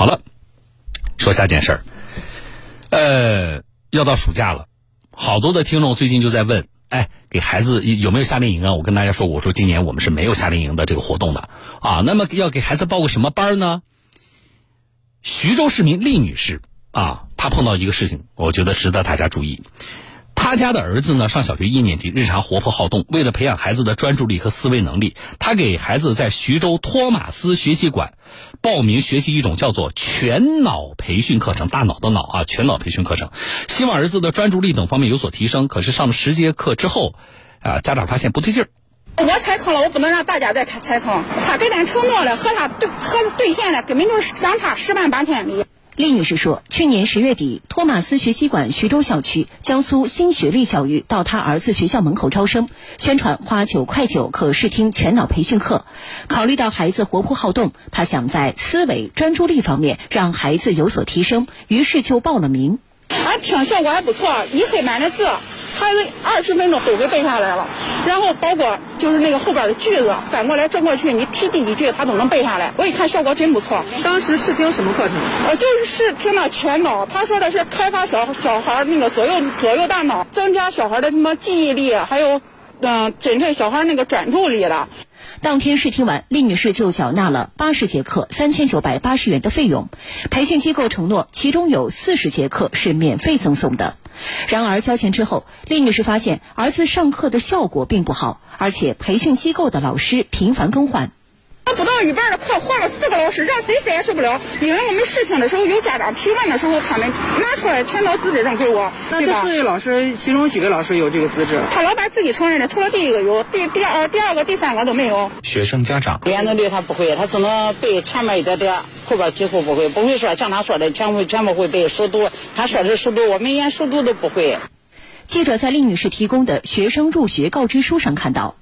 好了，说下件事儿，呃，要到暑假了，好多的听众最近就在问，哎，给孩子有没有夏令营啊？我跟大家说，我说今年我们是没有夏令营的这个活动的啊。那么要给孩子报个什么班呢？徐州市民厉女士啊，她碰到一个事情，我觉得值得大家注意。他家的儿子呢上小学一年级，日常活泼好动。为了培养孩子的专注力和思维能力，他给孩子在徐州托马斯学习馆报名学习一种叫做全脑培训课程，大脑的脑啊，全脑培训课程，希望儿子的专注力等方面有所提升。可是上了十节课之后，啊，家长发现不对劲儿。我踩坑了，我不能让大家再踩坑。他给咱承诺了，和他对和兑现了，根本就是相差十万八千里。厉女士说，去年十月底，托马斯学习馆徐州校区江苏新学历教育到他儿子学校门口招生，宣传花九块九可试听全脑培训课。考虑到孩子活泼好动，她想在思维专注力方面让孩子有所提升，于是就报了名。俺听效果还不错，一黑满的字。孩子二十分钟都给背下来了，然后包括就是那个后边的句子反过来正过去，你提第几句他都能背下来。我一看效果真不错。当时试听什么课程？呃，就是试听了全脑。他说的是开发小小孩那个左右左右大脑，增加小孩的什么记忆力，还有嗯，针对小孩那个专注力的。当天试听完，厉女士就缴纳了八十节课三千九百八十元的费用。培训机构承诺，其中有四十节课是免费赠送的。然而交钱之后，李女士发现儿子上课的效果并不好，而且培训机构的老师频繁更换。不到一半的课换了四个老师，让谁谁也受不了。因为我们试听的时候有家长提问的时候，他们拿出来全脑资质证给我。那这四位老师，其中几个老师有这个资质？他老板自己承认的，除了第一个有，第第二、第二个、第三个都没有。学生家长，语言能力他不会，他只能背前面一点点，后边几乎不会。不会说像他说的全部全部会背熟读，他说的是熟读，我们连熟读都不会。记者在厉女士提供的学生入学告知书上看到，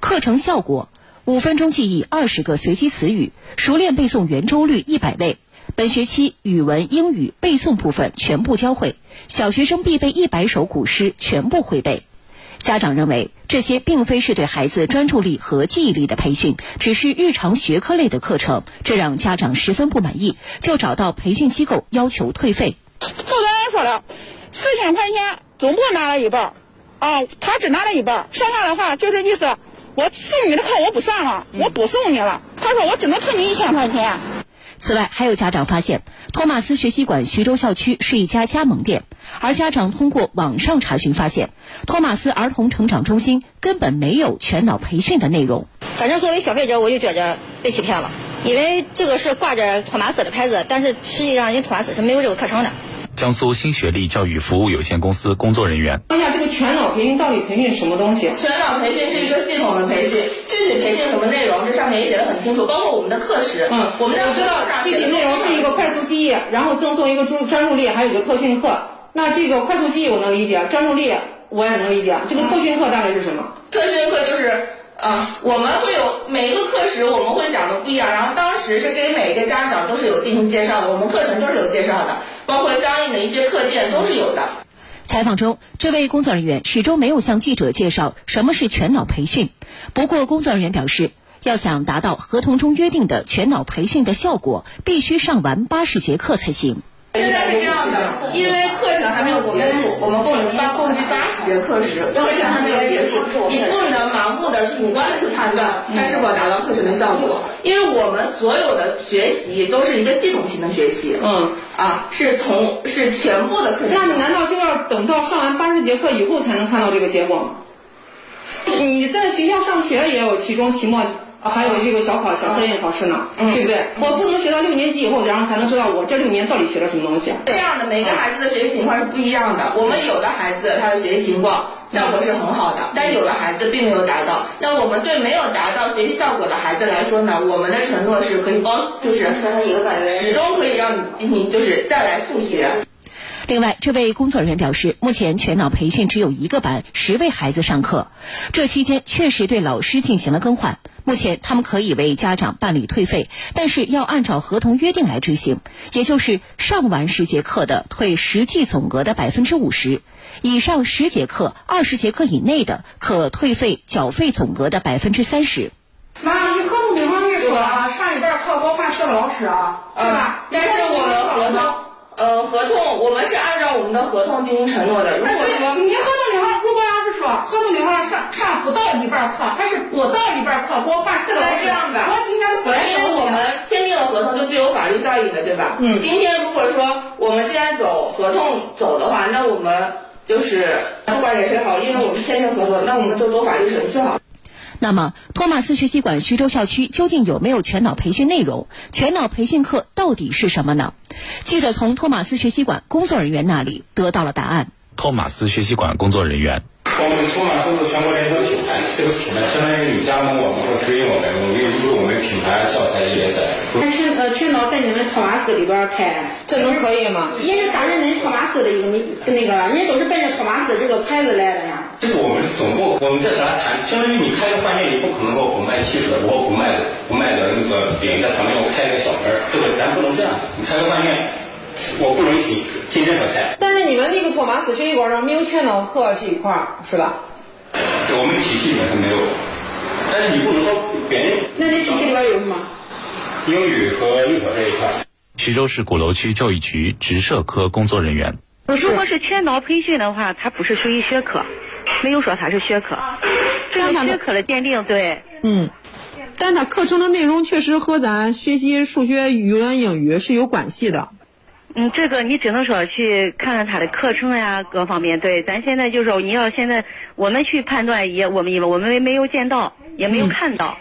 课程效果。五分钟记忆二十个随机词语，熟练背诵圆周率一百位。本学期语文、英语背诵部分全部教会，小学生必备一百首古诗全部会背。家长认为这些并非是对孩子专注力和记忆力的培训，只是日常学科类的课程，这让家长十分不满意，就找到培训机构要求退费。负责人说了，四千块钱总共拿了一半，啊，他只拿了一半，剩下的话就是意思。我送你的课我不上了，我不送你了。他说我只能退你一千块钱。此外，还有家长发现，托马斯学习馆徐州校区是一家加盟店，而家长通过网上查询发现，托马斯儿童成长中心根本没有全脑培训的内容。反正作为消费者，我就觉着被欺骗了，因为这个是挂着托马斯的牌子，但是实际上人托马斯是没有这个课程的。江苏新学历教育服务有限公司工作人员。问一下，这个全脑培训到底培训什么东西？全脑培训是一个系统的培训，具体培训什么内容，这上面也写的很清楚，包括我们的课时。嗯，我们的知道具体内容是一个快速记忆，然后赠送一个专专注力，还有一个特训课。那这个快速记忆我能理解，专注力我也能理解。这个特训课大概是什么？特训课就是。嗯，我们会有每一个课时我们会讲的不一样，然后当时是给每一个家长都是有进行介绍的，我们课程都是有介绍的，包括相应的一些课件都是有的。采访中，这位工作人员始终没有向记者介绍什么是全脑培训。不过，工作人员表示，要想达到合同中约定的全脑培训的效果，必须上完八十节课才行。现在是这样的，因为课程还没有结束，我们共有八共计八十节课时，课程还没有结束，你不能盲目的主观的去判断它是否达到课程的效果，因为我们所有的学习都是一个系统性的学习，嗯，啊，是从是全部的课程。那你难道就要等到上完八十节课以后才能看到这个结果吗？你在学校上学也有期中、期末。啊，还有这个小考、小测验考试呢，对不对？我不能学到六年级以后，然后才能知道我这六年到底学了什么东西。这样的，每个孩子的学习情况是不一样的。我们有的孩子他的学习情况效果是很好的，但有的孩子并没有达到。那我们对没有达到学习效果的孩子来说呢，我们的承诺是可以帮，就是始终可以让你进行，就是再来复学。另外，这位工作人员表示，目前全脑培训只有一个班，十位孩子上课。这期间确实对老师进行了更换。目前他们可以为家长办理退费，但是要按照合同约定来执行，也就是上完十节课的退实际总额的百分之五十，以上十节课、二十节课以内的可退费缴费总额的百分之三十。妈，你合同这方面说上一半课我换四个老师啊，是吧？但是。同，我们是按照我们的合同进行承诺的。如果说你合同里头，如果要是说合同里头上上不到一半课，还是不到一半课，给我画四个那这样吧，我今天不因为我们签订了合同，就具有法律效应的，对吧？嗯。今天如果说我们既然走合同走的话，那我们就是不管给谁好，因为我们签订合同，那我们就走法律程序好。那么，托马斯学习馆徐州校区究竟有没有全脑培训内容？全脑培训课到底是什么呢？记者从托马斯学习馆工作人员那里得到了答案。托马斯学习馆工作人员。我们托马斯是全国连锁品牌，这个品牌相当于你加盟我们或直营我们，我们有我们品牌教材也在。那全呃全脑在你们托马斯里边开，这能可以吗？人家当然人托马斯的一个那个，人家都是奔着托马斯这个牌子来的呀。这个我们是总部，我们在和他谈，相当于你开个饭店，你不可能说我卖汽水，我不卖不卖的那个饼在旁边，我开一个小门，对不对？咱不能这样，你开个饭店，我不允许进任何菜。但是你们那个托马斯学习馆上没有全脑课这一块儿，是吧？我们体系里面是没有，但是你不能说别人。那你体系里边有什么？英语和幼小这一块。徐州市鼓楼区教育局职社科工作人员。如果是全脑培训的话，它不是属于学科，没有说他是学科。这个学科的鉴定，对。嗯。但他课程的内容确实和咱学习数学、语文、英语是有关系的。嗯，这个你只能说去看看他的课程呀，各方面。对，咱现在就是说，你要现在我们去判断也，我们因为我们没有见到，也没有看到。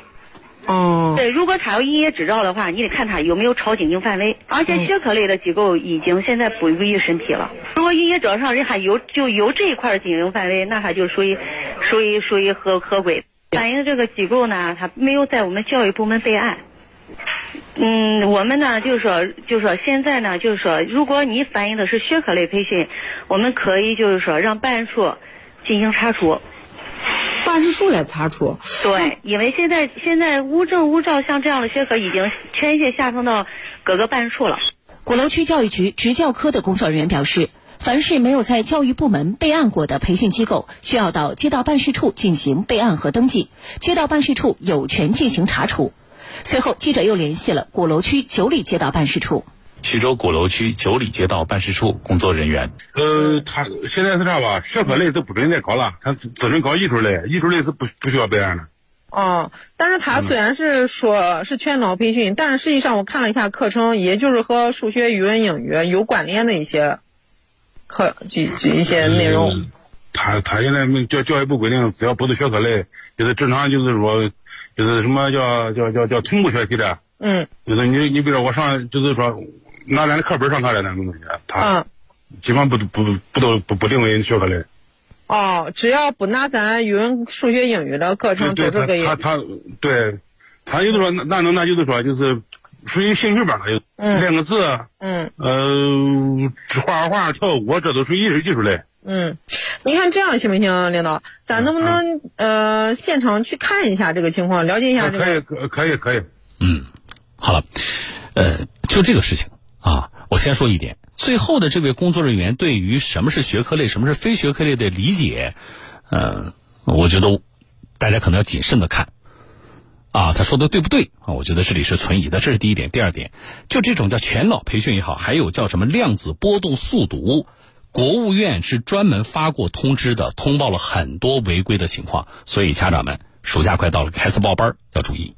哦。对，如果他有营业执照的话，你得看他有没有超经营范围。而且学科类的机构已经现在不予审批了。如果营业执照上人还有就有这一块的经营范围，那他就属于属于属于合合规。反映这个机构呢，他没有在我们教育部门备案。嗯，我们呢就是说，就是说现在呢就是说，如果你反映的是学科类培训，我们可以就是说让办事处进行查处。办事处来查处？对，因为现在现在无证无照像这样的学科已经全线下放到各个办事处了。鼓楼区教育局职教科的工作人员表示，凡是没有在教育部门备案过的培训机构，需要到街道办事处进行备案和登记，街道办事处有权进行查处。随后，记者又联系了鼓楼区九里街道办事处。徐州鼓楼区九里街道办事处工作人员。呃，他现在是这样吧？学科类都不准再搞了，他只能搞艺术类，艺术类是不不需要备案的。哦，但是他虽然是说是全脑培训，但是实际上我看了一下课程，也就是和数学、语文、英语有关联的一些课，就就一些内容。他他现在教教育部规定，只要不是学科类，就是正常就是说。就是什么叫叫叫叫同步学习的，嗯，就是你你比如说我上就是说拿咱的课本上课的那种东西，他基本不不不都不不定为学科类。哦，只要不拿咱语文、数学、英语的课程都这个他他对，他就是说那能那就是说就是属于兴趣班就练个字，嗯，呃，画画画、跳舞，这都属于艺术技术类。嗯，你看这样行不行，领导？咱能不能呃现场去看一下这个情况，了解一下这个？可以，可可以，可以。嗯，好了，呃，就这个事情啊，我先说一点，最后的这位工作人员对于什么是学科类，什么是非学科类的理解，呃，我觉得大家可能要谨慎的看。啊，他说的对不对啊？我觉得这里是存疑的，这是第一点。第二点，就这种叫全脑培训也好，还有叫什么量子波动速读。国务院是专门发过通知的，通报了很多违规的情况，所以家长们暑假快到了，开始报班要注意。